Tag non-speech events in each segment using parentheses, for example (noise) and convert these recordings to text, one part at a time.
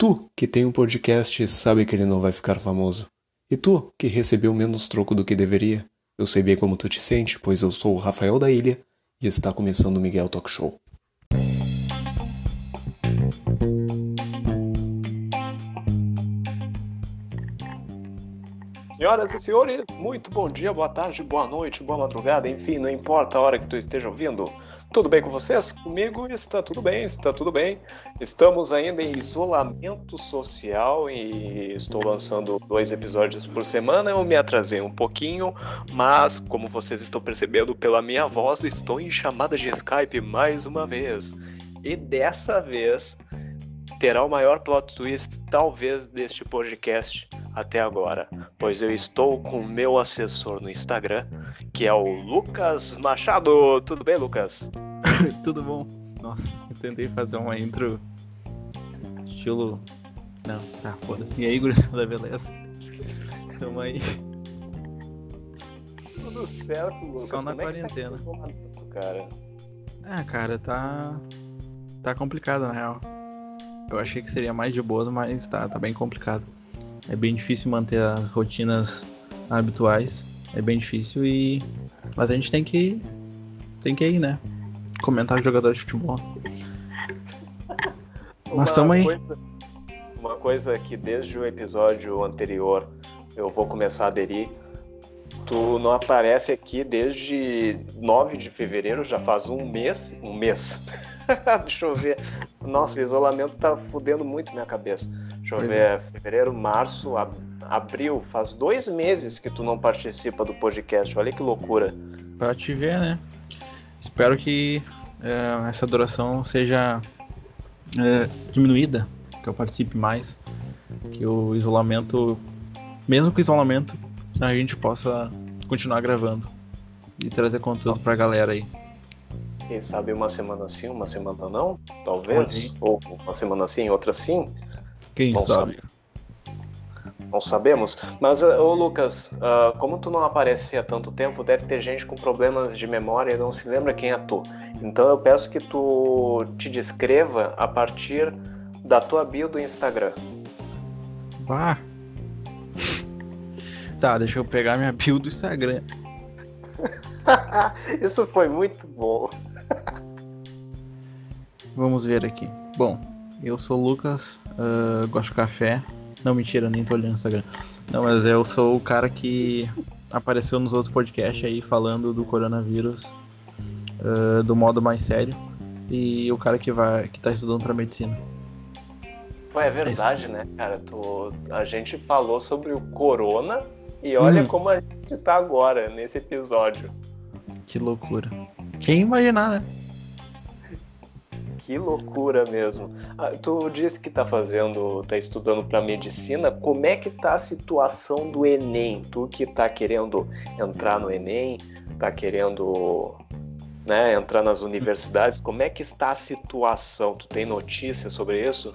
Tu, que tem um podcast, sabe que ele não vai ficar famoso. E tu, que recebeu menos troco do que deveria. Eu sei bem como tu te sente, pois eu sou o Rafael da Ilha e está começando o Miguel Talk Show. Senhoras e senhores, muito bom dia, boa tarde, boa noite, boa madrugada, enfim, não importa a hora que tu esteja ouvindo. Tudo bem com vocês? Comigo está tudo bem, está tudo bem. Estamos ainda em isolamento social e estou lançando dois episódios por semana. Eu me atrasei um pouquinho, mas como vocês estão percebendo pela minha voz, estou em chamada de Skype mais uma vez. E dessa vez terá o maior plot twist, talvez, deste podcast até agora, pois eu estou com meu assessor no Instagram, que é o Lucas Machado. Tudo bem, Lucas? (laughs) Tudo bom. Nossa, eu tentei fazer uma intro estilo. Não, tá, foda-se. E aí, gurizada, beleza? Tamo aí. Tudo certo, Lucas. Só na Como é tá quarentena. esse isolamento, cara. Ah, cara, tá. Tá complicado na real. Eu achei que seria mais de boas, mas tá, tá bem complicado. É bem difícil manter as rotinas habituais. É bem difícil e. Mas a gente tem que. Tem que ir, né? Comentar jogador de futebol. (laughs) Mas tamo aí. Coisa, uma coisa que desde o episódio anterior eu vou começar a aderir. Tu não aparece aqui desde 9 de fevereiro, já faz um mês. Um mês. (laughs) Deixa eu ver. Nossa, o isolamento tá fudendo muito minha cabeça. Deixa eu ver. Fevereiro, março, ab- abril. Faz dois meses que tu não participa do podcast. Olha que loucura. Pra te ver, né? Espero que é, essa duração seja é, diminuída, que eu participe mais, que o isolamento, mesmo com o isolamento, a gente possa continuar gravando e trazer conteúdo pra galera aí. Quem sabe uma semana sim, uma semana não? Talvez. Ou uma semana sim, outra sim. Quem Bom sabe? Não sabemos. Mas, ah, ô Lucas, ah, como tu não aparece há tanto tempo, deve ter gente com problemas de memória e não se lembra quem é tu. Então eu peço que tu te descreva a partir da tua bio do Instagram. Vá! Tá, deixa eu pegar minha bio do Instagram. (laughs) Isso foi muito bom. Vamos ver aqui. Bom, eu sou o Lucas, ah, gosto de café. Não, mentira, nem tô olhando o Instagram. Não, mas eu sou o cara que apareceu nos outros podcasts aí falando do coronavírus ah, do modo mais sério. E o cara que vai que tá estudando pra medicina. Pô, é verdade, né, cara? Tu, a gente falou sobre o corona e olha Hum. como a gente tá agora nesse episódio. Que loucura. Quem imaginar, né? Que loucura mesmo. Ah, tu disse que tá fazendo, tá estudando para medicina. Como é que tá a situação do Enem? Tu que tá querendo entrar no Enem, tá querendo, né, entrar nas universidades. Como é que está a situação? Tu tem notícia sobre isso?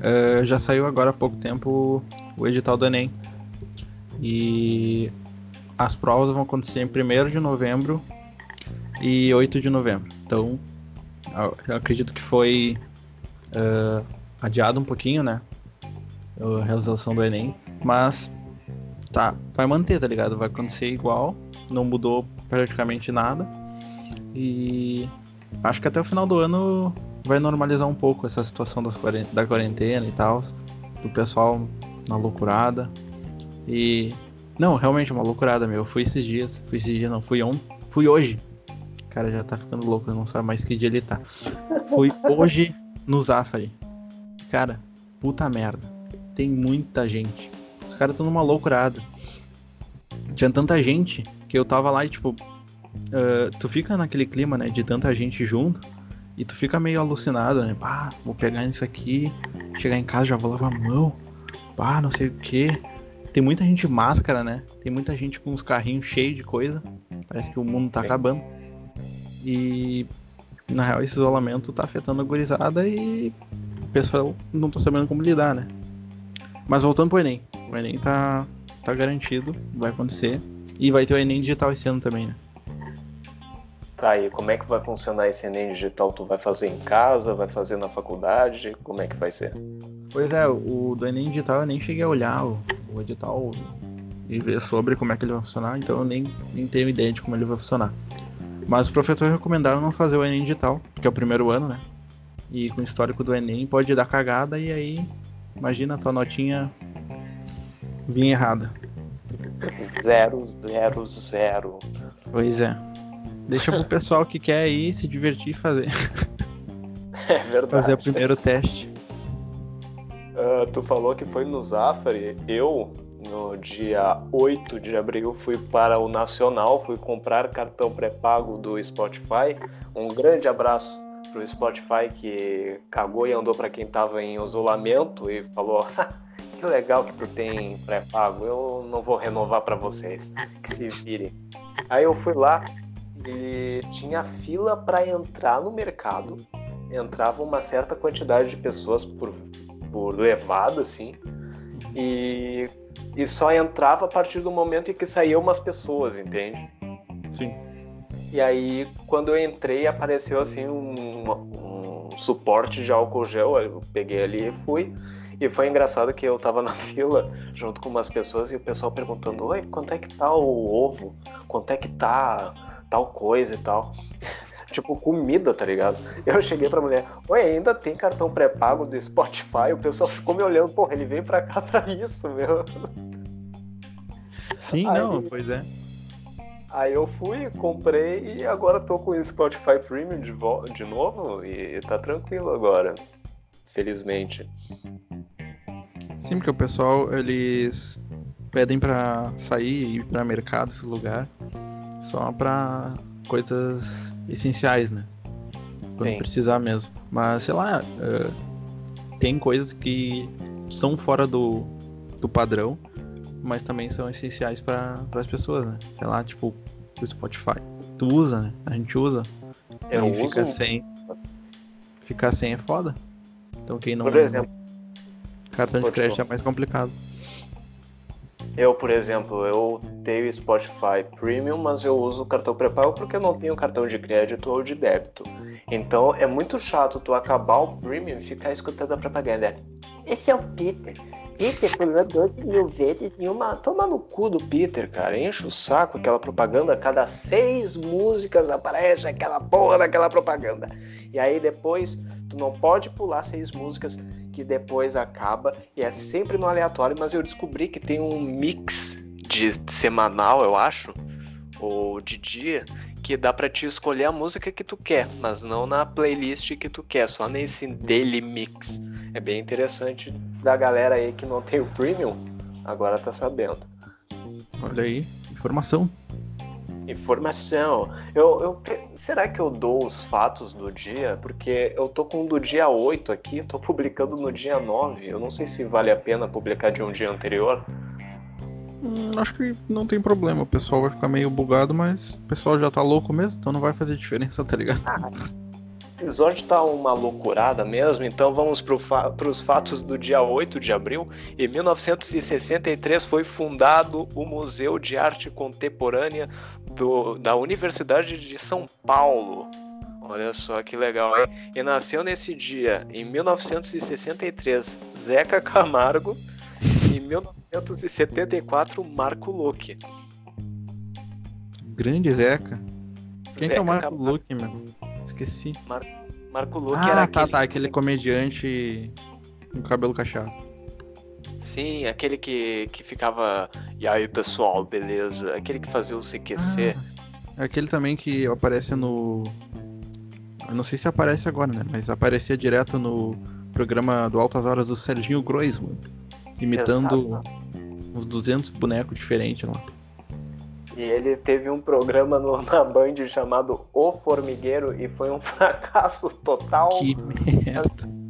Ah, já saiu agora há pouco tempo o edital do Enem. E as provas vão acontecer em 1 de novembro e 8 de novembro. Então, acredito que foi ah, adiado um pouquinho, né? A realização do Enem. Mas tá, vai manter, tá ligado? Vai acontecer igual. Não mudou praticamente nada. E acho que até o final do ano vai normalizar um pouco essa situação das quaren- da quarentena e tal. Do pessoal na loucurada. E. Não, realmente é uma loucurada, meu. Eu fui esses dias. Fui esses dias, não. Fui ontem. Fui hoje. Cara já tá ficando louco, não sabe mais que dia ele tá. Fui hoje no Zafari. Cara, puta merda. Tem muita gente. Os caras tão numa loucurada. Tinha tanta gente que eu tava lá e, tipo. ah, tu fica naquele clima, né? De tanta gente junto. E tu fica meio alucinado, né? Pá, vou pegar isso aqui. Chegar em casa já vou lavar a mão. Pá, não sei o que. Tem muita gente máscara, né? Tem muita gente com os carrinhos cheios de coisa. Parece que o mundo tá acabando. E na real esse isolamento tá afetando a gurizada e o pessoal não tá sabendo como lidar, né? Mas voltando pro Enem. O Enem tá, tá garantido, vai acontecer. E vai ter o Enem digital esse ano também, né? Tá, e como é que vai funcionar esse Enem digital? Tu vai fazer em casa, vai fazer na faculdade? Como é que vai ser? Pois é, o do Enem Digital eu nem cheguei a olhar o, o edital e ver sobre como é que ele vai funcionar, então eu nem, nem tenho ideia de como ele vai funcionar. Mas os professores recomendaram não fazer o Enem Digital, que é o primeiro ano, né? E com o histórico do Enem pode dar cagada e aí, imagina a tua notinha vir errada. Zero, zero, zero. Pois é. Deixa pro pessoal que quer ir se divertir e fazer. (laughs) É verdade. Fazer o primeiro teste. Uh, tu falou que foi no Zafari. Eu, no dia 8 de abril, fui para o Nacional, fui comprar cartão pré-pago do Spotify. Um grande abraço pro Spotify que cagou e andou para quem tava em isolamento e falou: (laughs) que legal que tu tem pré-pago, eu não vou renovar para vocês, que se virem. Aí eu fui lá e tinha fila para entrar no mercado entrava uma certa quantidade de pessoas por, levada, assim, e, e só entrava a partir do momento em que saíam umas pessoas, entende? Sim. E aí, quando eu entrei, apareceu assim um, um suporte de álcool gel, eu peguei ali e fui. E foi engraçado que eu tava na (laughs) fila junto com umas pessoas e o pessoal perguntando: Oi, quanto é que tá o ovo? Quanto é que tá tal coisa e tal? Tipo, comida, tá ligado? Eu cheguei pra mulher, oi, ainda tem cartão pré-pago do Spotify? O pessoal ficou me olhando, porra, ele veio pra cá pra isso, meu. Sim, aí, não, pois é. Aí eu fui, comprei e agora tô com o Spotify Premium de, de novo e tá tranquilo agora. Felizmente. Sim, porque o pessoal, eles pedem pra sair e ir pra mercado, esse lugar, só pra coisas essenciais, né? Quando Sim. precisar mesmo. Mas, sei lá, uh, tem coisas que são fora do, do padrão, mas também são essenciais para as pessoas, né? Sei lá, tipo, o Spotify. Tu usa, né? A gente usa. Eu e fica sem. Ficar sem é foda. Então quem não. Por exemplo. Cartão de crédito é mais complicado. Eu, por exemplo, eu tenho Spotify Premium, mas eu uso o cartão pré-pago porque eu não tenho cartão de crédito ou de débito. Então é muito chato tu acabar o Premium e ficar escutando a propaganda. Esse é o Peter. Peter falou 12 mil vezes em uma. Toma no cu do Peter, cara. Enche o saco aquela propaganda. Cada seis músicas aparece aquela porra daquela propaganda. E aí depois tu não pode pular seis músicas que depois acaba e é sempre no aleatório, mas eu descobri que tem um mix de semanal, eu acho, ou de dia, que dá para te escolher a música que tu quer, mas não na playlist que tu quer, só nesse daily mix. É bem interessante da galera aí que não tem o premium, agora tá sabendo. Olha aí, informação. Informação. Eu, eu, será que eu dou os fatos do dia? Porque eu tô com do dia 8 aqui, tô publicando no dia 9. Eu não sei se vale a pena publicar de um dia anterior. Hum, acho que não tem problema. O pessoal vai ficar meio bugado, mas o pessoal já tá louco mesmo, então não vai fazer diferença, tá ligado? Ah, episódio tá uma loucurada mesmo, então vamos para fa os fatos do dia 8 de abril. Em 1963 foi fundado o Museu de Arte Contemporânea do, da Universidade de São Paulo. Olha só que legal, hein? E nasceu nesse dia, em 1963, Zeca Camargo. Em 1974, Marco Luque. Grande Zeca. Quem Zeca é o Marco Camargo. Luque, meu? Esqueci. Mar Marco Luque ah, era tá, aquele... tá, aquele comediante com cabelo cacheado. Sim, aquele que, que ficava. E aí, pessoal, beleza? Aquele que fazia o CQC. Ah, aquele também que aparece no. Eu não sei se aparece agora, né? Mas aparecia direto no programa do Altas Horas do Serginho Groisman, imitando Exato. uns 200 bonecos diferentes lá. E ele teve um programa no, na Band chamado O Formigueiro e foi um (laughs) fracasso total. Que merda.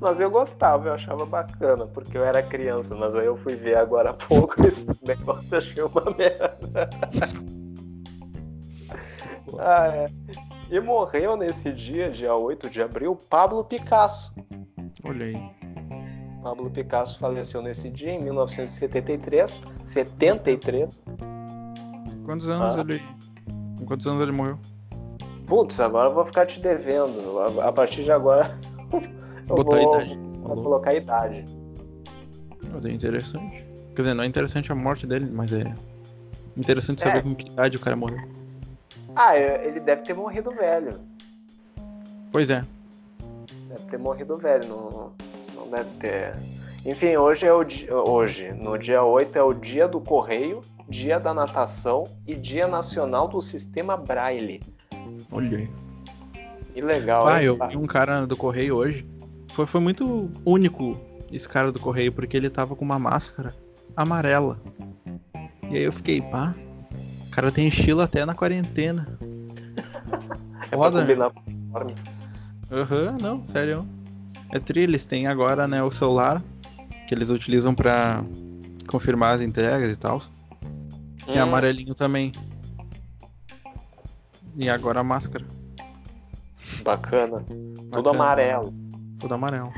Mas eu gostava, eu achava bacana, porque eu era criança, mas aí eu fui ver agora há pouco (laughs) esse negócio e achei uma merda. ah, é. E morreu nesse dia, dia 8 de abril, Pablo Picasso. Olha aí. Pablo Picasso faleceu nesse dia, em 1973. 73. Quantos anos ah. ele. Com quantos anos ele morreu? Putz, agora eu vou ficar te devendo. A partir de agora. (laughs) Botou vou... a idade. pra colocar a idade. Mas é interessante. Quer dizer, não é interessante a morte dele, mas é interessante saber É. com que idade o cara morreu. Ah, é- ele deve ter morrido velho. Pois é. Deve ter morrido velho, não, não deve ter. Enfim, hoje é o dia. Hoje, no dia 8, é o dia do correio, dia da natação e dia nacional do sistema Braille. Olha aí. Que legal, Ah, hein? eu vi um cara do correio hoje. Foi, foi muito único esse cara do correio, porque ele tava com uma máscara amarela. E aí eu fiquei, pá, o cara tem estilo até na quarentena. (laughs) É Foda, uniforme. Aham, não, sério. É tri, eles têm agora, né, o celular que eles utilizam pra confirmar as entregas e tal. E Hum, amarelinho também. E agora a máscara, Bacana. Tudo Bacana. amarelo. tudo amarelo.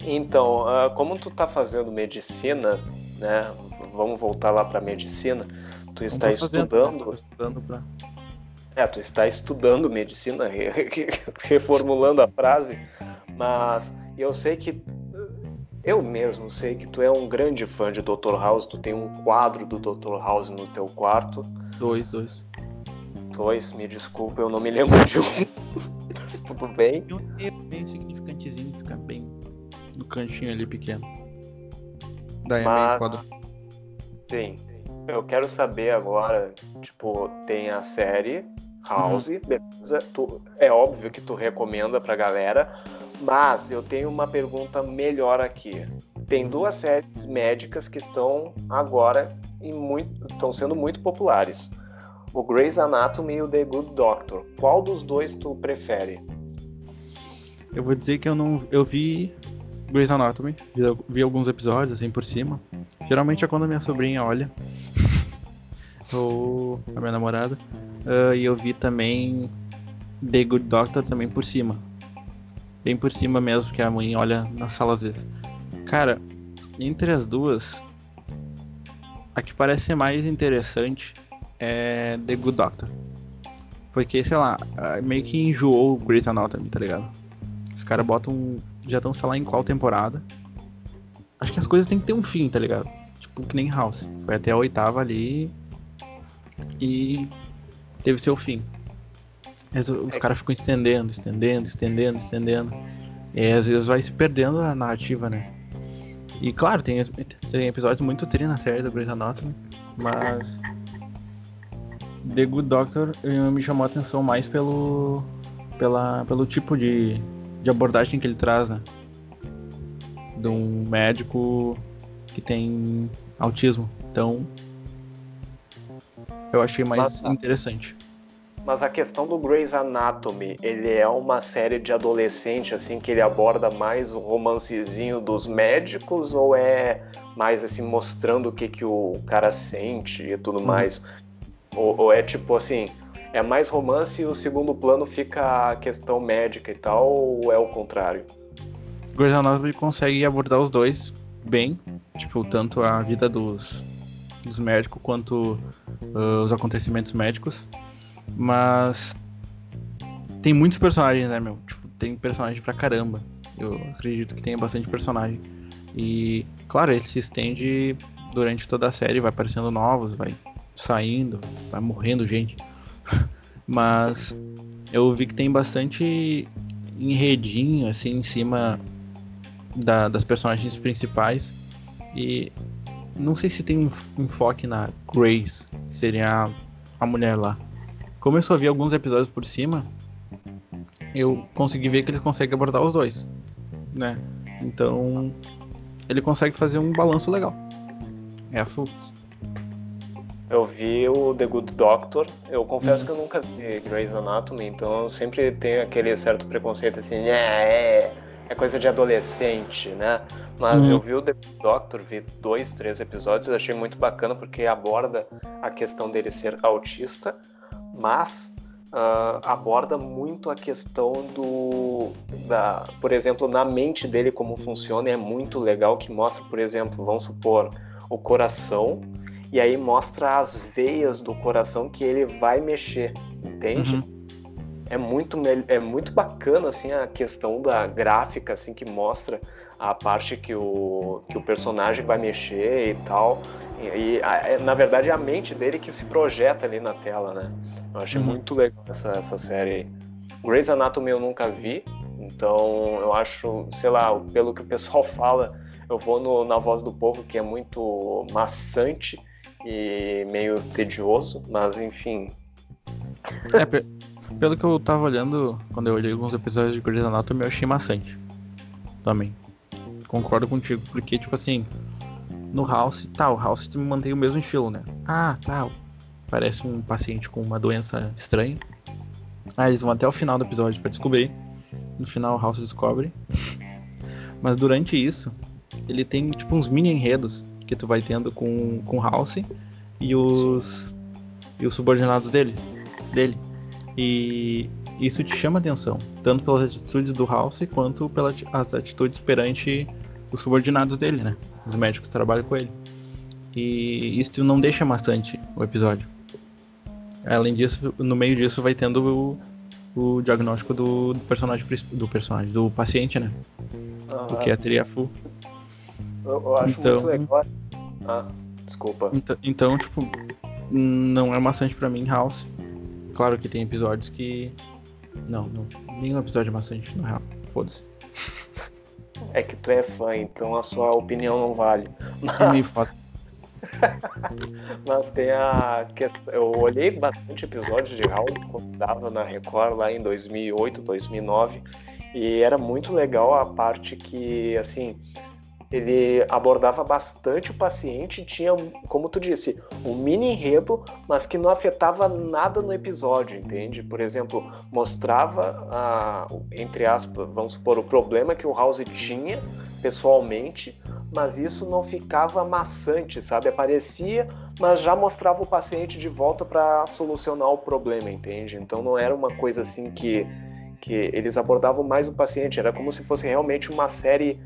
Então, ah, como tu tá fazendo medicina, né? Vamos voltar lá pra medicina. Tu está fazendo, estudando. tô estudando pra... É, tu está estudando medicina, (laughs) reformulando a frase, mas eu sei que eu mesmo sei que tu é um grande fã de Dr. House, tu tem um quadro do Dr. House no teu quarto. Dois, dois. Dois, me desculpa, eu não me lembro de um. Mas tudo bem. E um erro bem significantezinho, fica bem no cantinho ali pequeno. Daí é Mas- meio foda. Sim. Eu quero saber agora, tipo, tem a série House, beleza? Tu, é óbvio que tu recomenda pra galera, mas eu tenho uma pergunta melhor aqui. Tem duas séries médicas que estão agora em muito, estão sendo muito populares. O Grey's Anatomy e o The Good Doctor. Qual dos dois tu prefere? Eu vou dizer que eu não. Eu vi Grey's Anatomy, vi, vi alguns episódios assim por cima. Geralmente é quando a minha sobrinha olha. (laughs) Ou a minha namorada. Ah, e eu vi também The Good Doctor também por cima. Bem por cima mesmo, que a mãe olha na sala às vezes. Cara, entre as duas, a que parece ser mais interessante é The Good Doctor. Porque, sei lá, meio que enjoou o Grey's Anatomy, tá ligado? Os caras botam. Já estão, sei lá, em qual temporada. Acho que as coisas têm que ter um fim, tá ligado? Tipo, que nem House. Foi até a oitava ali. E teve seu fim. Os caras ficam estendendo, estendendo, estendendo, estendendo. E às vezes vai se perdendo a narrativa, né? E claro, tem, tem episódios muito tri na série do Grey's Anatomy. Mas. The Good Doctor me chamou a atenção mais pelo. Pela, pelo tipo de, de abordagem que ele traz, né? De um médico que tem autismo. Então. Eu achei mais interessante. Mas a questão do Grey's Anatomy, ele é uma série de adolescente, assim, que ele aborda mais o romancezinho dos médicos ou é mais, assim, mostrando o que, que o cara sente e tudo mais? Ou, ou é tipo assim, é mais romance e o segundo plano fica a questão médica e tal, ou é o contrário? Grey's Anatomy consegue abordar os dois bem, tipo, tanto a vida dos, dos médicos quanto ah, os acontecimentos médicos, mas tem muitos personagens, né, meu? Tipo, tem personagem pra caramba. Eu acredito que tenha bastante personagem. E, claro, ele se estende durante toda a série, vai aparecendo novos, vai saindo, vai morrendo gente. (laughs) Mas eu vi que tem bastante enredinho, assim, em cima da- das personagens principais. E não sei se tem um enfoque na Grace, que seria a, a mulher lá. Como eu só vi alguns episódios por cima, eu consegui ver que eles conseguem abordar os dois, né? Então, ele consegue fazer um balanço legal. É a Fu. Eu vi o The Good Doctor. Eu confesso que eu nunca vi Grey's Anatomy, então eu sempre tenho aquele certo preconceito assim, "Né, é, é coisa de adolescente, né? Mas Uhum. eu vi o The Good Doctor, vi dois, três episódios, achei muito bacana porque aborda a questão dele ser autista, mas ah, aborda muito a questão do, da, por exemplo, na mente dele como funciona. É muito legal que mostra, por exemplo, vamos supor, o coração e aí mostra as veias do coração que ele vai mexer, entende? Uhum. é muito, é muito bacana assim a questão da gráfica assim que mostra a parte que o, que o personagem vai mexer e tal. E, e a, é, na verdade é a mente dele que se projeta ali na tela, né? Eu achei uhum. muito legal essa, essa série aí. Grey's Anatomy eu nunca vi, então eu acho, sei lá, pelo que o pessoal (laughs) fala, eu vou no, na Voz do Povo, que é muito maçante e meio tedioso, mas enfim. É, pelo que eu tava olhando, quando eu olhei alguns episódios de Grey's Anatomy, eu achei maçante. Também. Concordo contigo, porque, tipo assim, no House, tá, o House mantém o mesmo estilo, né? Ah, tá, parece um paciente com uma doença estranha. Ah, eles vão até o final do episódio para descobrir. No final, o House descobre. Mas durante isso, ele tem, tipo, uns mini enredos que tu vai tendo com, com House e os, e os subordinados deles, dele. E isso te chama atenção, tanto pelas atitudes do House quanto pelas atitudes perante os subordinados dele, né? Os médicos que trabalham com ele. E isso não deixa maçante o episódio. Além disso, no meio disso vai tendo o, o diagnóstico do, do, personagem do personagem, do paciente, né? Uhum. Do que é a triafu. Eu, eu acho então, muito legal. Ah, desculpa. Então, então, tipo, não é maçante para mim, House. Claro que tem episódios que. Não, não. Nenhum episódio é maçante, na real. Foda-se. É que tu é fã, então a sua opinião não vale. Mas... (laughs) (laughs) Mas tem a questão. Eu olhei bastante episódios de House quando dava na Record lá em 2008, 2009. E era muito legal a parte que, assim, ele abordava bastante o paciente, tinha, como tu disse, um mini enredo, mas que não afetava nada no episódio, entende? Por exemplo, mostrava, a, entre aspas, vamos supor, o problema que o House tinha pessoalmente, mas isso não ficava maçante, sabe? Aparecia, mas já mostrava o paciente de volta para solucionar o problema, entende? Então não era uma coisa assim que, que eles abordavam mais o paciente, era como se fosse realmente uma série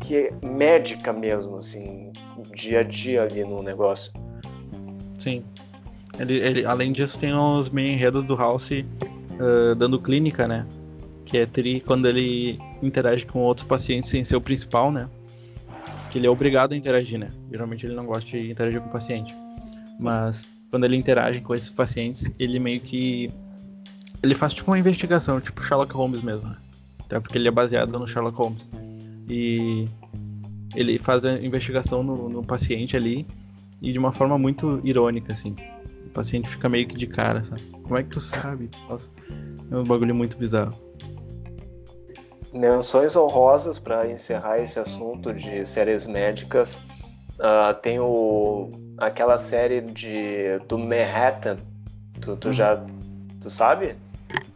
que é médica mesmo, assim, dia a dia ali no negócio. Sim. Ele, ele, além disso, tem os meio enredos do House uh, dando clínica, né? Que é tri quando ele interage com outros pacientes sem ser o principal, né? Que ele é obrigado a interagir, né? Geralmente ele não gosta de interagir com o paciente. Mas quando ele interage com esses pacientes, ele meio que. Ele faz tipo uma investigação, tipo Sherlock Holmes mesmo, né? Até porque ele é baseado no Sherlock Holmes. E ele faz a investigação no, no paciente ali e de uma forma muito irônica, assim. O paciente fica meio que de cara, sabe? Como é que tu sabe? Nossa, é um bagulho muito bizarro. Menções honrosas para encerrar esse assunto de séries médicas. Uh, tem o, aquela série de do Manhattan. Tu, tu hum. já. Tu sabe?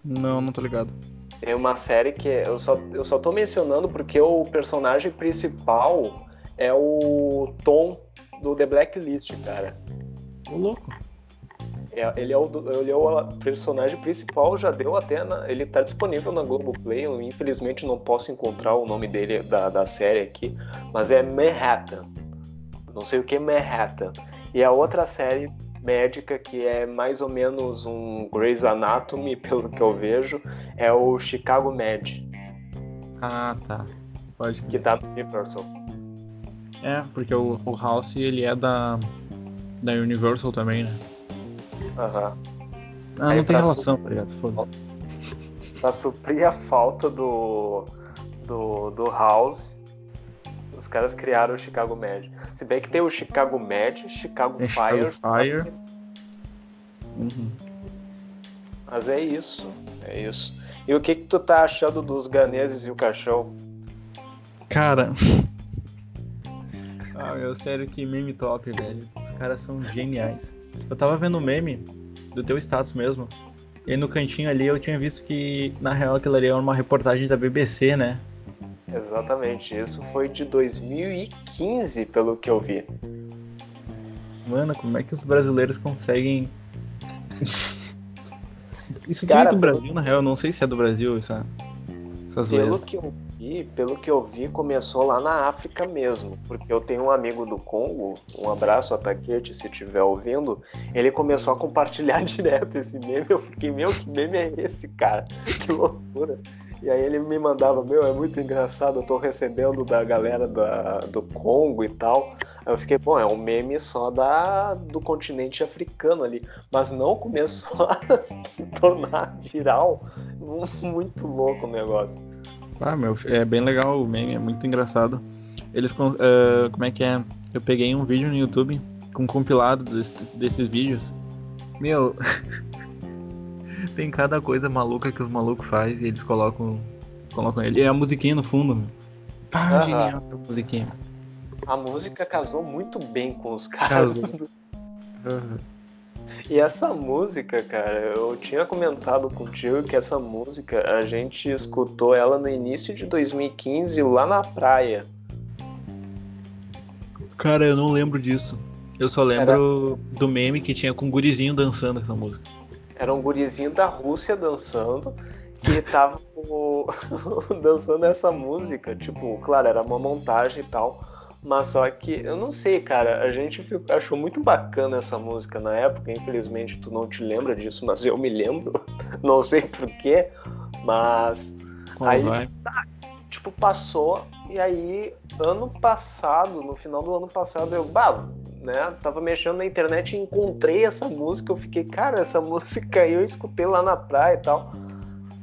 Não, não tô ligado. Tem uma série que eu só, eu só tô mencionando porque o personagem principal é o Tom do The Blacklist, cara. O louco. É, ele, é o, ele é o personagem principal, já deu até. Na, ele tá disponível na Globoplay. Eu infelizmente não posso encontrar o nome dele da, da série aqui, mas é Manhattan. Não sei o que é Manhattan. E a outra série médica que é mais ou menos um Grey's Anatomy, (laughs) pelo que eu vejo, é o Chicago Med. Ah, tá. Pode. Que tá no Universal. É, porque o, o House ele é da, da Universal também, né? Aham. Uhum. Ah, Aí não tem relação, tá ligado? Foda-se. (laughs) Pra suprir a falta do, do, do House, os caras criaram o Chicago Med. Se bem que tem o Chicago Med, Chicago é Fire. Chicago Fire. Uhum. Mas é isso, é isso. E o que que tu tá achando dos ganeses e o caixão? Cara... (laughs) ah, meu, sério, que meme top, velho. Os caras são geniais. Eu tava vendo o meme do teu status mesmo. E no cantinho ali eu tinha visto que, na real, aquilo ali era uma reportagem da BBC, né? Exatamente, isso foi de 2015, pelo que eu vi. Mano, como é que os brasileiros conseguem. (laughs) isso aqui Cara, é do Brasil, na real, eu não sei se é do Brasil essa, essas pelo que, eu, vi, pelo que eu vi, começou lá na África mesmo. Porque eu tenho um amigo do Congo, um abraço a Taquete, se estiver ouvindo, ele começou a compartilhar (laughs) direto esse meme. Eu fiquei, meu, que meme é esse, cara? (laughs) Que loucura. E aí ele me mandava, meu, é muito engraçado, eu tô recebendo da galera da, do Congo e tal. Aí eu fiquei, bom, é um meme só da, do continente africano ali. Mas não começou (laughs) a se tornar viral. Muito louco o negócio. Ah, meu, é bem legal o meme, é muito engraçado. Eles, uh, como é que é? Eu peguei um vídeo no YouTube com um compilado desse, desses vídeos. Meu, (laughs) tem cada coisa maluca que os malucos fazem e eles colocam, colocam ele. E a musiquinha no fundo, meu. Pá, genial a musiquinha. A música casou muito bem com os caras. Casou. (laughs) Uhum. E essa música, cara, eu tinha comentado contigo que essa música a gente escutou ela no início de 2015 lá na praia. Cara, eu não lembro disso. Eu só lembro Era... do meme que tinha com um gurizinho dançando essa música. Era um gurizinho da Rússia dançando que tava (laughs) dançando essa música. Tipo, claro, era uma montagem e tal. Mas só que, eu não sei, cara, a gente achou muito bacana essa música na época. Infelizmente tu não te lembra disso, mas eu me lembro. (laughs) não sei porquê, mas. Qual aí, vai? Tá, tipo, passou. E aí, ano passado, no final do ano passado, eu, bah, né, tava mexendo na internet e encontrei essa música. Eu fiquei, cara, essa (laughs) música aí eu escutei lá na praia e tal.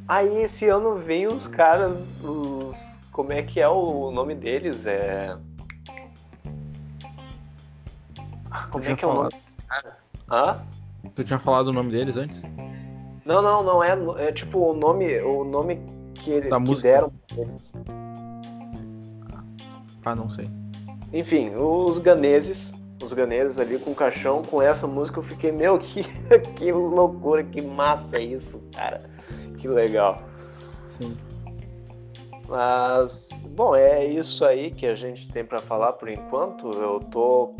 Aí esse ano vem os caras, os. Como é que é o nome deles? É. Como é que é o nome? Hã? Tu tinha falado o nome deles antes? Não, não, não é, é tipo o nome, o nome que, eles deram pra eles. Ah, não sei. Enfim, os ganeses, os ganeses ali com o caixão, com essa música eu fiquei, meu, (laughs) que, que loucura, que massa isso, cara. Que legal. Sim. Mas, bom, é isso aí que a gente tem para falar por enquanto. Eu tô.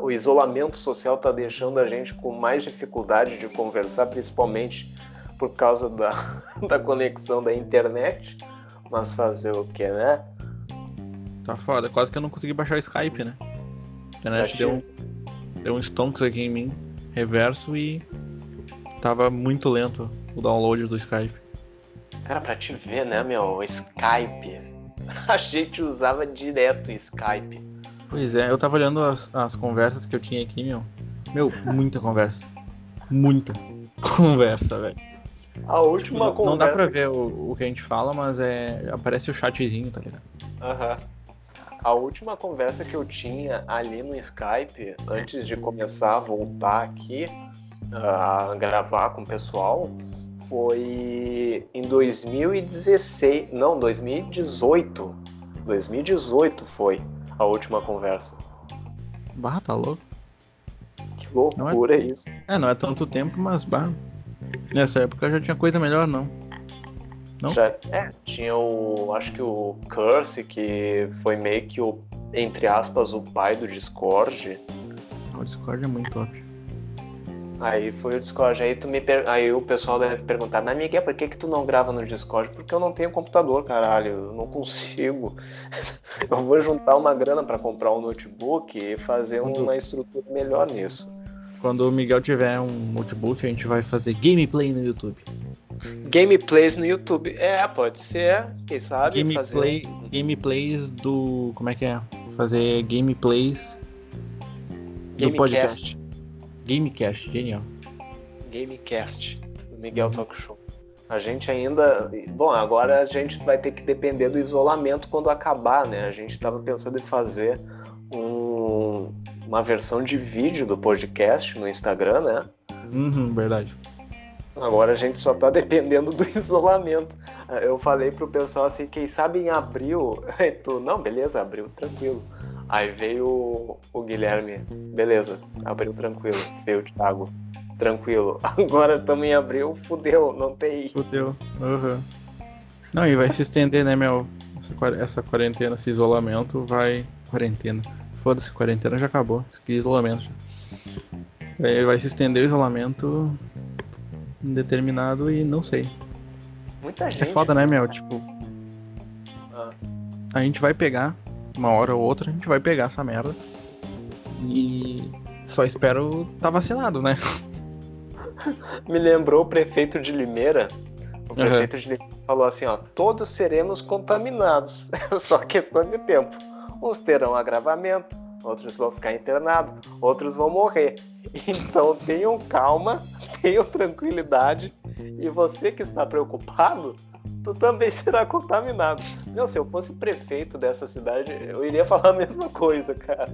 o isolamento social tá deixando a gente com mais dificuldade de conversar, principalmente por causa da, (laughs) da conexão da internet. Mas fazer o que, né? Tá foda. Quase que eu não consegui baixar o Skype, né? A internet deu um, deu um stonks aqui em mim, reverso, e tava muito lento o download do Skype. Cara, pra te ver, né, meu? Skype. (laughs) A gente usava direto Skype. Pois é, eu tava olhando as, as conversas que eu tinha aqui, meu. Meu, muita conversa. Muita (laughs) conversa, velho. A última tipo, conversa. Não dá pra ver o, o que a gente fala, mas é. Aparece o chatzinho, tá ligado? Aham. A última conversa que eu tinha ali no Skype, antes de começar a voltar aqui a gravar com o pessoal, foi em 2016, não, 2018. 2018 foi a última conversa. Bah, tá louco. Que loucura é... isso. É, não é tanto tempo, mas bah. Nessa época já tinha coisa melhor, não. Não? Já, é, tinha o. Acho que o Curse, que foi meio que o, entre aspas, o pai do Discord. O Discord é muito top. Aí foi o Discord. Aí, tu me per... aí o pessoal deve perguntar, mas Miguel, por que, que tu não grava no Discord? Porque eu não tenho computador, caralho. Eu não consigo. (laughs) eu vou juntar uma grana para comprar um notebook e fazer uma estrutura melhor nisso. Quando o Miguel tiver um notebook, a gente vai fazer gameplay no YouTube. Gameplays no YouTube. É, pode ser. Quem sabe Gameplay, fazer... Gameplays do... Como é que é? Fazer gameplays do podcast. Gamecast, genial. Gamecast, do Miguel Talk Show. A gente ainda. Bom, agora a gente vai ter que depender do isolamento quando acabar, né? A gente estava pensando em fazer um, uma versão de vídeo do podcast no Instagram, né? Uhum, verdade. Agora a gente só tá (laughs) dependendo do isolamento. Eu falei pro pessoal assim, quem sabe em abril. (laughs) tu, não, beleza, abril, tranquilo. Aí veio o, o Guilherme, beleza, abriu tranquilo. Veio o Thiago, tranquilo. (laughs) Agora estamos em abril, fudeu, não tem. Fudeu, uhum. Não, e vai se estender, né, meu? Essa, quarentena, esse isolamento vai. Quarentena. Foda-se, quarentena já acabou. Aqui é isolamento já. Vai se estender o isolamento indeterminado e não sei. Muita gente. É foda, né, meu? Tipo. a gente vai pegar, uma hora ou outra, a gente vai pegar essa merda. E só espero estar tá vacinado, né? (laughs) Me lembrou o prefeito de Limeira. O prefeito uhum. de Limeira falou assim, ó, todos seremos contaminados, é (laughs) só questão de tempo. Uns terão agravamento, outros vão ficar internados, outros vão morrer. (laughs) Então tenham calma, tenham tranquilidade e você que está preocupado, também (laughs) será contaminado. Meu, se eu fosse prefeito dessa cidade, eu iria falar a mesma coisa, cara.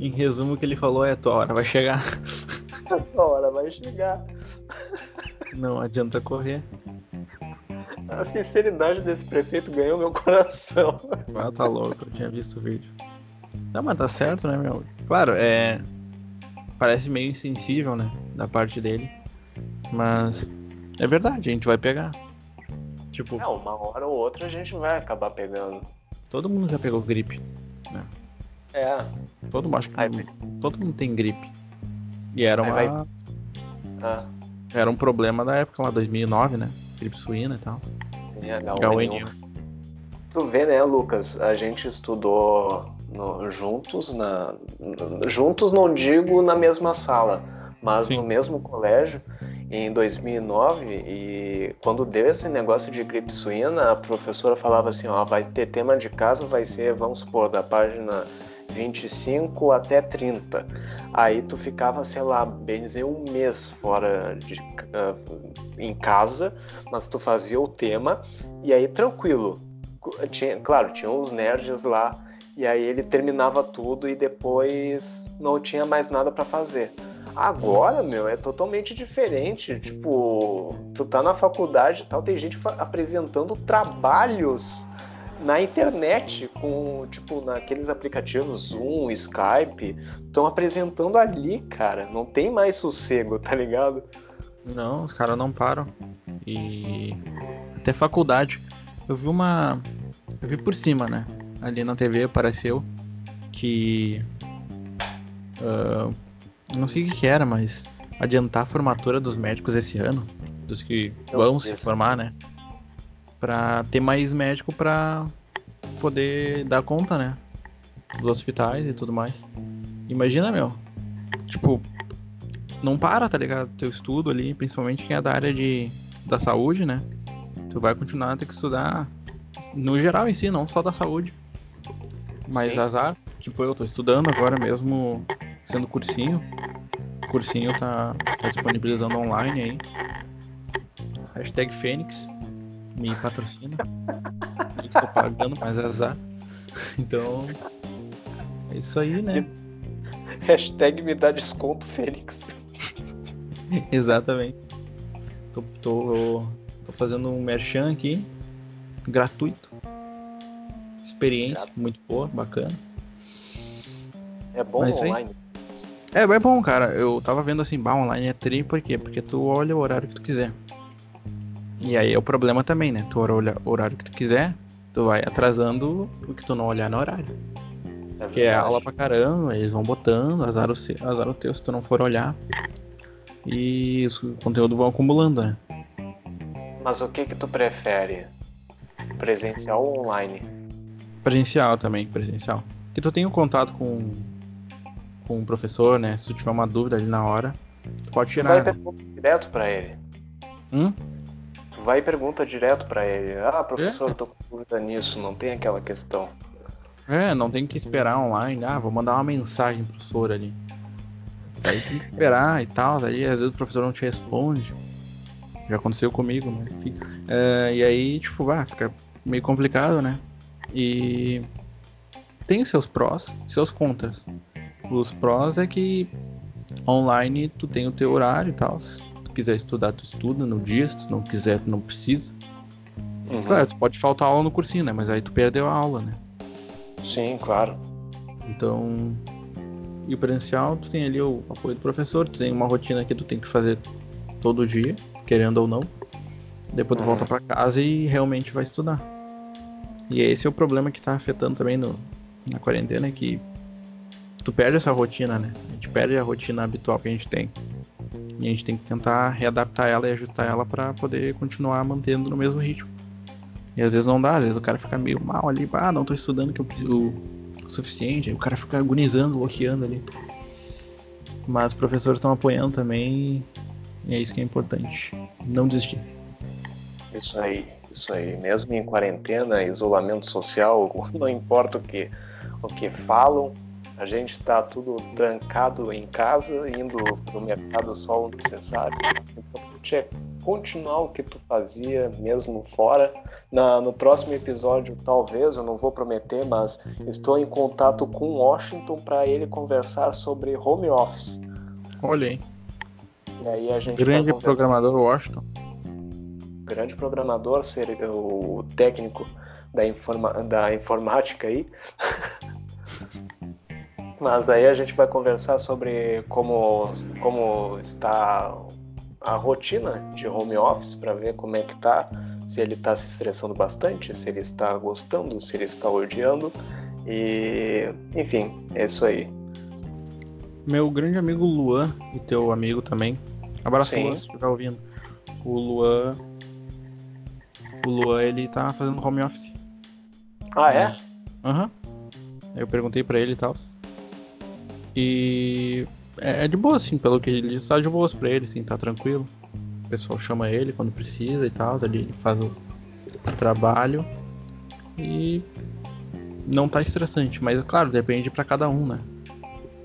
Em resumo, o que ele falou é: tua hora vai chegar. (laughs) tua hora vai chegar. Não adianta correr. A sinceridade desse prefeito ganhou meu coração. (laughs) Ah, tá louco, eu tinha visto o vídeo. Não, mas tá certo, né, meu? Claro, é. Parece meio insensível, né? Da parte dele. Mas é verdade, a gente vai pegar. Tipo. É, uma hora ou outra a gente vai acabar pegando. Todo mundo já pegou gripe, né? É. Todo, acho que, Aí, todo mundo tem gripe. E era uma. Vai... Ah. Era um problema da época lá, 2009, né? Gripe suína e tal. É, H1N1. Tu vê, né, Lucas? A gente estudou no, juntos, na, juntos não digo na mesma sala, mas Sim. no mesmo colégio em 2009 e quando deu esse negócio de gripe suína, a professora falava assim, ó, vai ter tema de casa, vai ser, vamos supor, da página 25 até 30. Aí tu ficava, sei lá, bem dizer, um mês fora de uh, em casa, mas tu fazia o tema e aí tranquilo. Tinha, claro, tinha uns nerds lá e aí ele terminava tudo e depois não tinha mais nada para fazer. Agora, meu, é totalmente diferente. Tipo, tu tá na faculdade e tal, tem gente apresentando trabalhos na internet com, tipo, naqueles aplicativos Zoom, Skype, estão apresentando ali, cara. Não tem mais sossego, tá ligado? Não, os caras não param. E até faculdade. Eu vi uma. Eu vi por cima, né? Ali na TV apareceu que. Uh, não sei o que, que era, mas adiantar a formatura dos médicos esse ano, dos que vão se formar, né? Pra ter mais médico pra poder dar conta, né? Dos hospitais e tudo mais. Imagina, meu. Tipo, não para, tá ligado? Teu estudo ali, principalmente quem é da área de, da saúde, né? Tu vai continuar a ter que estudar no geral em si, não só da saúde. Mas Sim. azar, tipo, eu tô estudando agora mesmo, sendo cursinho cursinho tá, tá disponibilizando online aí. Hashtag Fênix. Me patrocina. Estou pagando, mas é azar. Então. É isso aí, né? Hashtag me dá desconto, Fênix. (laughs) Exatamente. Tô, tô, tô, fazendo um merchan aqui. Gratuito. Experiência muito boa, bacana. É bom Mas, online. Aí, é, é bom, cara. Eu tava vendo assim, bah, online é tri, por quê? Porque tu olha o horário que tu quiser. E aí é o problema também, né? Tu olha o horário que tu quiser, tu vai atrasando o que tu não olhar no horário. É Porque é aula pra caramba, eles vão botando, azar o, azar o teu se tu não for olhar. E o conteúdo vão acumulando, né? Mas o que que tu prefere? Presencial ou online? Presencial também, presencial. Que tu tem um contato com com o professor, né? Se tu tiver uma dúvida ali na hora, tu pode tirar. Tu vai pergunta direto para ele. Hum? Tu vai e pergunta direto para ele. Ah, professor, é? tô com dúvida nisso, não tem aquela questão. É, não tem que esperar online. Ah, vou mandar uma mensagem pro professor ali. Aí tem que esperar e tal. Aí às vezes o professor não te responde. Já aconteceu comigo, mas enfim. É, e aí, tipo, vai, fica meio complicado, né? E tem os seus prós, seus contras. Os prós é que online tu tem o teu horário e tal. Se tu quiser estudar, tu estuda no dia. Se tu não quiser, tu não precisa. Uhum. Claro, tu pode faltar aula no cursinho, né? Mas aí tu perdeu a aula, né? Sim, claro. Então, e o presencial, tu tem ali o apoio do professor, tu tem uma rotina que tu tem que fazer todo dia, querendo ou não. Depois tu uhum. volta para casa e realmente vai estudar. E esse é o problema que tá afetando também no, na quarentena, que tu perde essa rotina, né? A gente perde a rotina habitual que a gente tem. E a gente tem que tentar readaptar ela e ajustar ela para poder continuar mantendo no mesmo ritmo. E às vezes não dá, às vezes o cara fica meio mal ali, ah, não tô estudando que o, o suficiente, aí o cara fica agonizando, bloqueando ali. Mas os professores estão apoiando também, e é isso que é importante. Não desistir. Isso aí, isso aí. Mesmo em quarentena, isolamento social, (laughs) não importa o que, o que falam, a gente está tudo trancado em casa, indo para o mercado só o necessário. O importante é continuar o que tu fazia mesmo fora. Na, no próximo episódio, talvez, eu não vou prometer, mas estou em contato com Washington para ele conversar sobre home office. Olha aí. E aí a gente Grande programador Washington. Grande programador, ser o técnico da, informa, da informática aí. (laughs) Mas aí a gente vai conversar sobre como, como está a rotina de home office para ver como é que tá, se ele está se estressando bastante, se ele está gostando, se ele está odiando. E enfim, é isso aí. Meu grande amigo Luan, e teu amigo também. Abraço, Sim. Luan, se estiver ouvindo. O Luan. O Luan, ele tá fazendo home office. Ah, é? Aham. Eu perguntei pra ele e tal. E é, é de boa, assim, pelo que ele disse, tá de boas pra ele, assim, tá tranquilo. O pessoal chama ele quando precisa e tal, ele faz o trabalho. E não tá estressante, mas claro, depende pra cada um, né?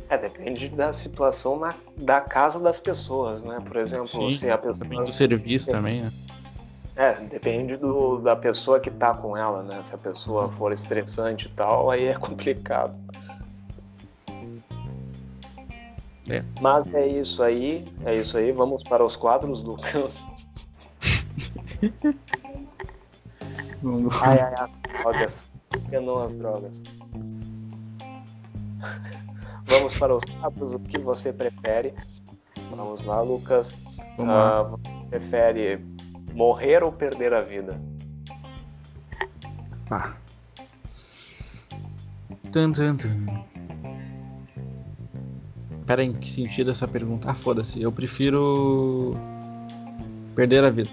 É, depende da situação na, da casa das pessoas, né? Por exemplo, Sim, se a pessoa. Depende do serviço também, né? É, depende do, da pessoa que tá com ela, né? Se a pessoa for estressante e tal, aí é complicado. É. Mas é isso aí, é isso aí. Vamos para os quadros, Lucas. Ai, ai, ai, drogas. Não as drogas. Vamos para os quadros, o que você prefere? Vamos lá, Lucas. Vamos lá. Ah, você prefere morrer ou perder a vida? Pá. Tum, tum, tum. Pera aí, em que sentido essa pergunta? Ah, foda-se. Eu prefiro. Perder a vida.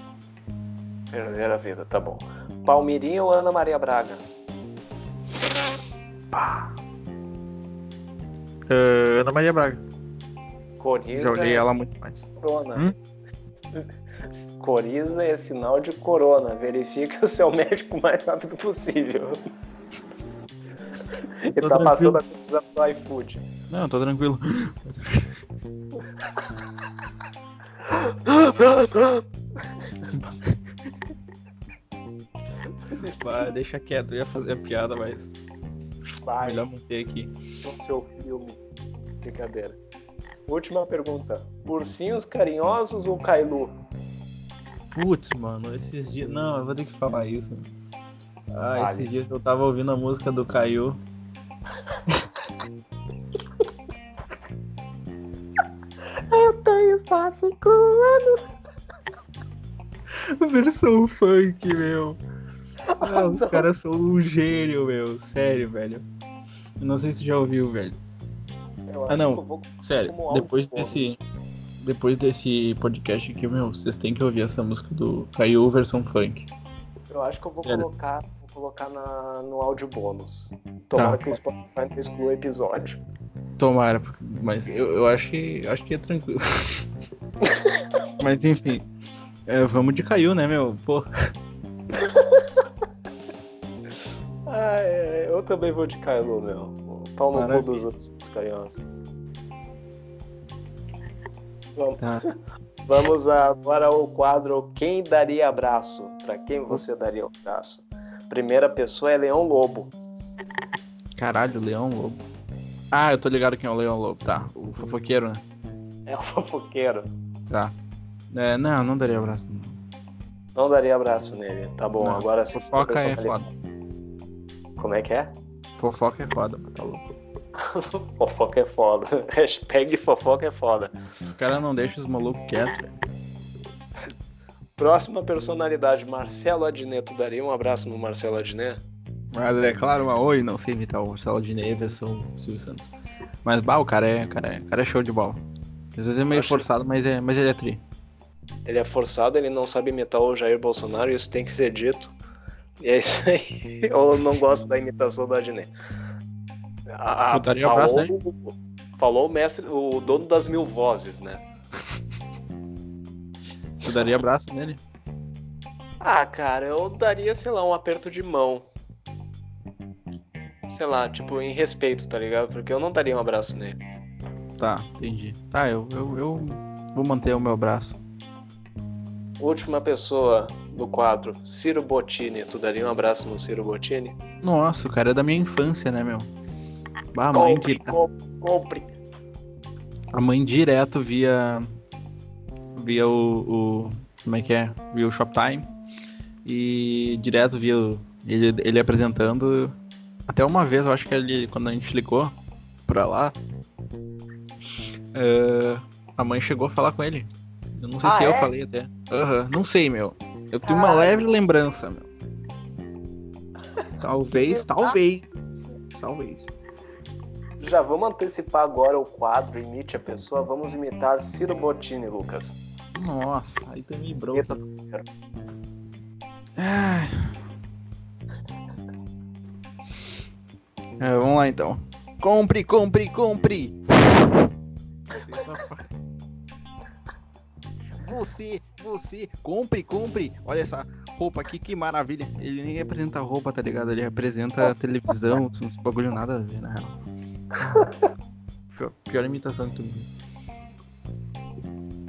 Perder a vida, tá bom. Palmirinha ou Ana Maria Braga? Uh, Ana Maria Braga. Coriza Já olhei é ela muito mais. corona. Hum? Coriza é sinal de corona. Verifique o seu médico o mais rápido possível. Ele Tô tá tranquilo. passando a coisa do iFood. Não, tô tranquilo. Vai, deixa quieto, eu ia fazer a piada, mas Vai, melhor manter aqui. no seu filme. Brincadeira. Última pergunta. Ursinhos carinhosos ou Kailu? Putz, mano, esses dias. Não, eu vou ter que falar isso. mano. Ah, Fale. esses dias eu tava ouvindo a música do Caio. Eu tenho só cinco anos. Versão funk, meu. Ah, os caras são um gênio, meu. Sério, velho. Eu não sei se já ouviu, velho. Eu Ah, não. vou- Sério, Como depois desse. Depois desse podcast aqui, meu, vocês têm que ouvir essa música do Caio versão funk. Eu acho que eu vou Sério. colocar, colocar na, no áudio bônus. Tomara Tá. que o Spotify não exclua o episódio. Tomara, mas eu, eu acho que eu acho que é tranquilo. (laughs) mas enfim. é, vamos de Caio, né, meu? Pô. Ah, é, eu também vou de Kylo, meu. Pau no cu dos outros carinhosos. Vamos, Tá. vamos agora ao quadro Quem Daria Abraço? Pra quem você daria um abraço? Primeira pessoa é Leão Lobo. Caralho, Leão Lobo. Ah, eu tô ligado quem é o Leão Lobo, tá. O fofoqueiro, né? É o fofoqueiro. Tá. É, não, não daria abraço. não. Daria abraço nele. Tá bom, Não, agora. Fofoca é foda. Como é que é? Fofoca é foda, tá louco. (laughs) Fofoca é foda. (laughs) Hashtag fofoca é foda. Os caras não deixam os malucos quietos, velho. Próxima personalidade, Marcelo Adnet. Tu daria um abraço no Marcelo Adnet? Mas é claro, uma oi, não sei imitar o Marcelo Dinei versão Silvio Santos. Mas bah, o cara é, cara é, cara é show de bola. Às vezes é meio Acho- forçado, mas, é, mas ele é tri. Ele é forçado, ele não sabe imitar o Jair Bolsonaro, isso tem que ser dito. E é isso aí. (laughs) Eu não gosto da imitação do Adnet. A, daria um abraço falou, falou o mestre, o dono das mil vozes, né? Tu daria abraço nele? Ah, cara, eu daria, sei lá, um aperto de mão. Sei lá, tipo, em respeito, tá ligado? Porque eu não daria um abraço nele. Tá, entendi. Tá, eu, eu, eu vou manter o meu abraço. Última pessoa do quadro, Ciro Bottini. Tu daria um abraço no Ciro Bottini? Nossa, o cara é da minha infância, né, meu? Bah, a mãe, Compre, dire- compre, compre. a mãe direto via. Via o, o- Como é que é? Via o Shoptime. E direto via o- ele, ele apresentando. Até uma vez, eu acho que ele, quando a gente ligou pra lá, é, a mãe chegou a falar com ele. Eu não sei Ah, se eu é? falei até. Aham, não sei, meu. Eu tenho uma leve lembrança, meu. Talvez, talvez. Talvez. Já vamos antecipar agora o quadro Imite a Pessoa. Vamos imitar Ciro Bottini, Lucas. Nossa, aí tu me. Ai. É, vamos lá então. Compre, compre, compre! Você, você, compre, compre! Olha essa roupa aqui, que maravilha! Ele nem apresenta roupa, tá ligado? Ele apresenta televisão, (laughs) uns bagulho nada a ver, na real. (laughs) Pior, pior imitação que tu.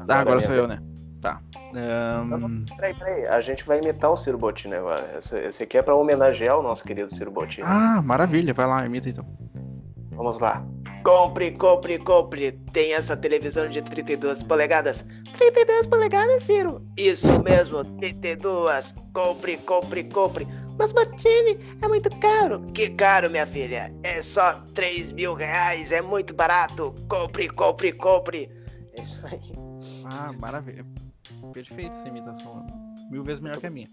Ah, agora sou eu, né? Tá. Ahn, Peraí, peraí. A gente vai imitar o Ciro Bottini agora. Esse, esse aqui é pra homenagear o nosso querido Ciro Bottini. Ah, maravilha, vai lá, imita então. Vamos lá. Compre, compre, compre. Tem essa televisão de 32 polegadas. 32 polegadas, Ciro? Isso mesmo, 32. Compre, compre, compre. Mas, Bottini, é muito caro. Que caro, minha filha? É só 3 mil reais. É muito barato. Compre, compre, compre. É isso aí. Ah, maravilha. Perfeito essa imitação. Mil vezes melhor que a minha.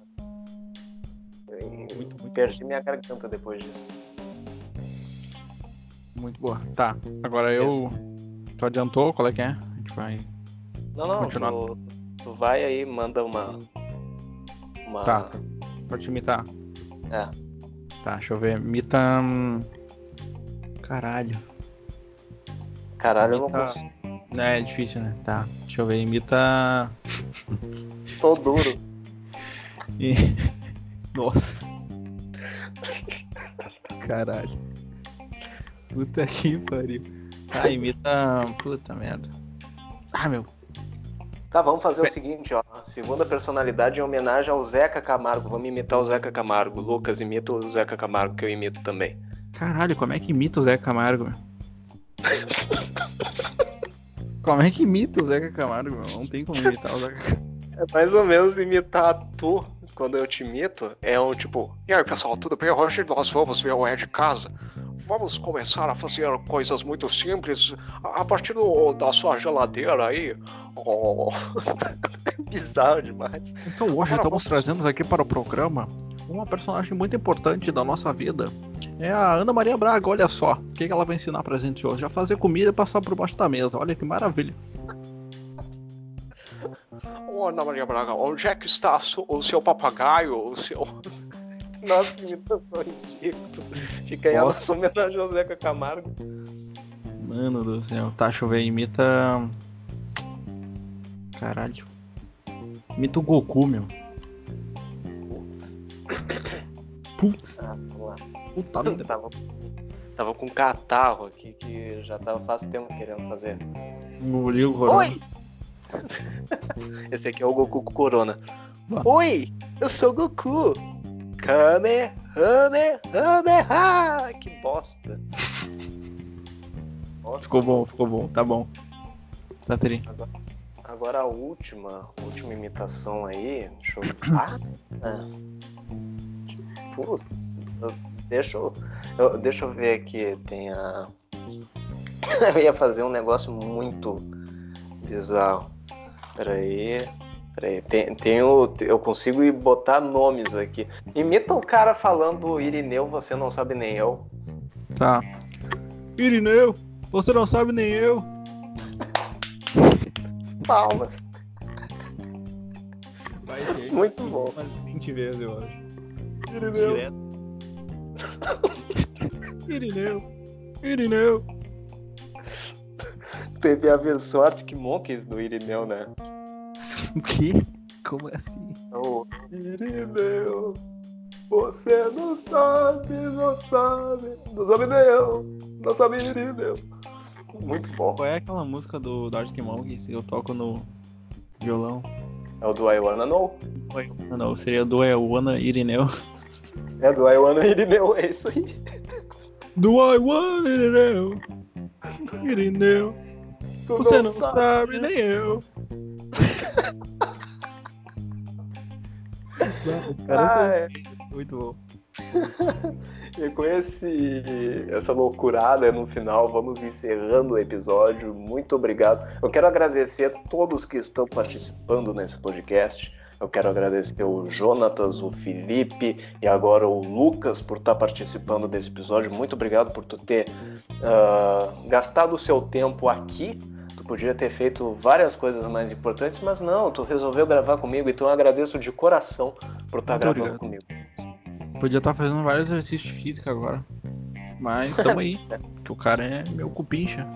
Muito, muito, Perdi minha garganta depois disso. muito boa. Tá, agora eu. Tu adiantou? Qual é que é? A gente vai. Não, não, Continuar. tu, tu vai aí, manda uma. Uma. Tá. Pode imitar. É. Tá, deixa eu ver. Imita. hum, Caralho. Caralho, eu não consigo. É difícil, né? Tá. Deixa eu ver. Imita. (laughs) Tô duro. E- (laughs) Nossa. Caralho. Puta que pariu. Tá, imita. Puta merda. Ah, meu. Tá, vamos fazer o seguinte, ó. Segunda personalidade em homenagem ao Zeca Camargo. Vamos imitar o Zeca Camargo. Lucas imita o Zeca Camargo, que eu imito também. Caralho, como é que imita o Zeca Camargo? (laughs) Como é que imita o Zeca Camargo, meu? Não tem como imitar o Zeca Camargo. É mais ou menos imitar tu quando eu te imito. É um tipo. E aí, pessoal, tudo bem? Hoje nós vamos ver o É de Casa. Vamos começar a fazer coisas muito simples a a partir do- da sua geladeira aí. Oh. (laughs) Bizarro demais. Então hoje Agora estamos vamos- trazendo aqui para o programa uma personagem muito importante da nossa vida. É a Ana Maria Braga, olha só. O que que ela vai ensinar pra gente hoje? A fazer comida e passar por baixo da mesa. Olha que maravilha. Ô, Ana Maria Braga, onde é que está o seu papagaio? O seu. (laughs) Nossa, que imitação ridícula. Fica aí a Nossa. nossa homenagem ao Zeca Camargo. Mano do céu. Tá, deixa eu ver. Imita. Caralho. Imita o Goku, meu. Putz, Ah, puta vida. Tava, tava com catarro aqui que já tava faz tempo querendo fazer. Engoliu o corona. Oi! (laughs) Esse aqui é o Goku com Corona. Oi! Eu sou o Goku! Kame, Hame, Hame, ha! Que bosta! Nossa, Ficou bom, ficou bom. Tá bom. Tá, Teri. Agora a última, última imitação aí. Deixa eu. (clears throat) Ah! ah. Putz, deixa eu, eu- Deixa eu ver aqui. Tem a. (laughs) Eu ia fazer um negócio muito bizarro. Peraí. Peraí. Tem, tem o, eu consigo ir botar nomes aqui. Imita o cara falando Irineu, você não sabe nem eu. Tá. Irineu, você não sabe nem eu. (laughs) Palmas. Vai ser. Muito bom. Umas 20 vezes, eu acho. Irineu. Direto. (laughs) Irineu. Irineu. Teve a versão Arctic Monkeys do Irineu, né? (laughs) O quê? Como assim? O Irineu, você não sabe, não sabe, não sabe nem eu, não sabe Irineu. Muito bom. Qual é aquela música do do Arctic Monkeys que eu toco no violão? É o do I Wanna Know? Não, não, seria do Ewana Irineu. É do I Wanna Irineu, é isso aí. Do I want Irineu. Irineu. Tu Você não sabe, nem eu. (laughs) Ah, é. Muito bom. E com esse, essa loucurada no final, vamos encerrando o episódio. Muito obrigado. Eu quero agradecer a todos que estão participando nesse podcast. Eu quero agradecer o Jonatas, o Felipe e agora o Lucas por estar participando desse episódio. Muito obrigado por tu ter ah, gastado o seu tempo aqui. Tu podia ter feito várias coisas mais importantes, mas não, tu resolveu gravar comigo, então eu agradeço de coração por estar Muito gravando obrigado. comigo. Podia estar fazendo vários exercícios de física agora. Mas tamo aí. (laughs) que o cara é meu cupincha.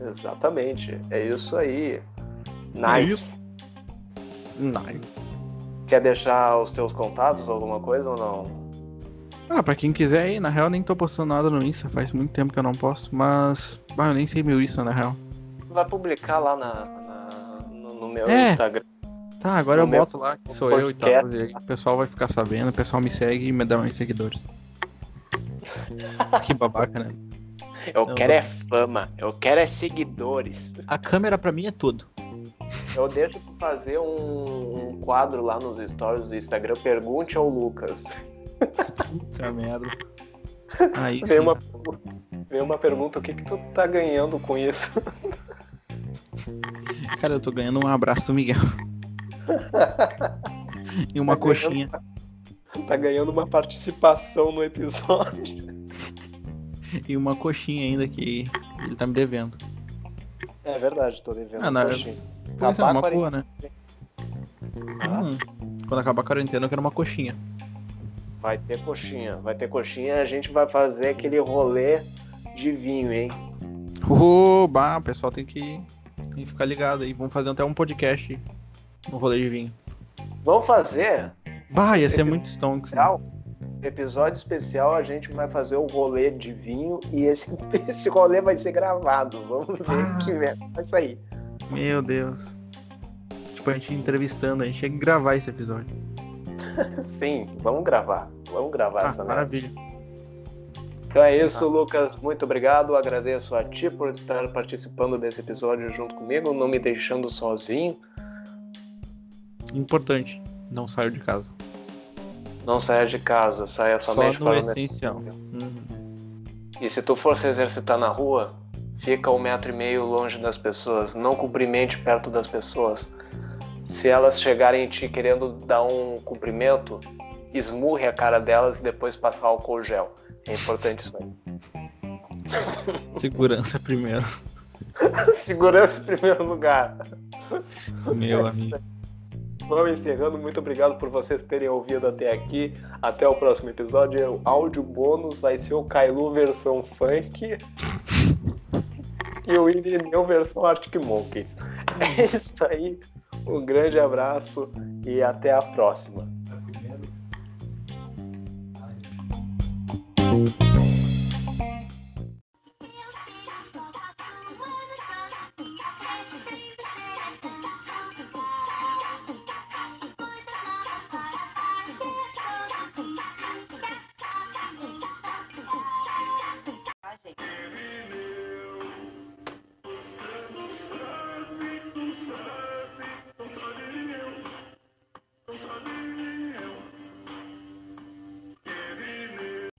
Exatamente, é isso aí. É Nice. isso. Nice. Quer deixar os teus contatos, alguma coisa ou não? Ah, pra quem quiser aí, na real nem tô postando nada no Insta, faz muito tempo que eu não posto, mas. Ah, eu nem sei meu Insta na real. Tu vai publicar lá na, na- no, no meu É. Instagram. Tá, agora No eu boto lá que sou eu e tal. E o pessoal vai ficar sabendo, o pessoal me segue e me dá mais seguidores. que babaca, né? Eu Não, quero não. é fama, eu quero é seguidores. A câmera pra mim é tudo. Eu deixo tu fazer um, um quadro lá nos stories do Instagram, pergunte ao Lucas. Puta merda. Aí Vem sim. uma, vem uma pergunta, o que que tu tá ganhando com isso? Cara, eu tô ganhando um abraço do Miguel. e uma Tá coxinha. Tá ganhando uma participação no episódio. E uma coxinha ainda que ele tá me devendo. É verdade, tô devendo Ah, não, coxinha. Pois é, Acabar uma a quarentena. boa, né? Ah. Hum, quando acabar a quarentena, eu quero uma coxinha. Vai ter coxinha, vai ter coxinha, a gente vai fazer aquele rolê de vinho, hein? Oba, o pessoal tem que, tem que ficar ligado aí. Vamos fazer até um podcast no rolê de vinho. Vamos fazer Bah, ia ser muito stonks. né? Episódio especial, a gente vai fazer o rolê de vinho e esse, (laughs) esse rolê vai ser gravado. Vamos ver Ah. que merda vai sair. Meu Deus. Tipo, a gente merda, a gente tinha que gravar esse episódio. (laughs) Sim, vamos gravar. Vamos gravar Ah, essa maravilha. Então é isso, Tá. Lucas. Muito obrigado. Agradeço a ti por estar participando desse episódio junto comigo, não me deixando sozinho. Importante, não saio de casa. Não saia de casa, saia Só somente no para o essencial. Uhum. E se tu for se exercitar na rua, fica um metro e meio longe das pessoas, não cumprimente perto das pessoas. Se elas chegarem em ti querendo dar um cumprimento, esmurre a cara delas e depois passa álcool gel. É importante isso aí. (laughs) Segurança primeiro, (laughs) Segurança em primeiro lugar. meu É amigo. Vamos encerrando. Muito obrigado por vocês terem ouvido até aqui. Até o próximo episódio. O áudio bônus vai ser o Kailu versão funk (laughs) e o Irineu versão Arctic Monkeys. É isso aí. Um grande abraço e até a próxima.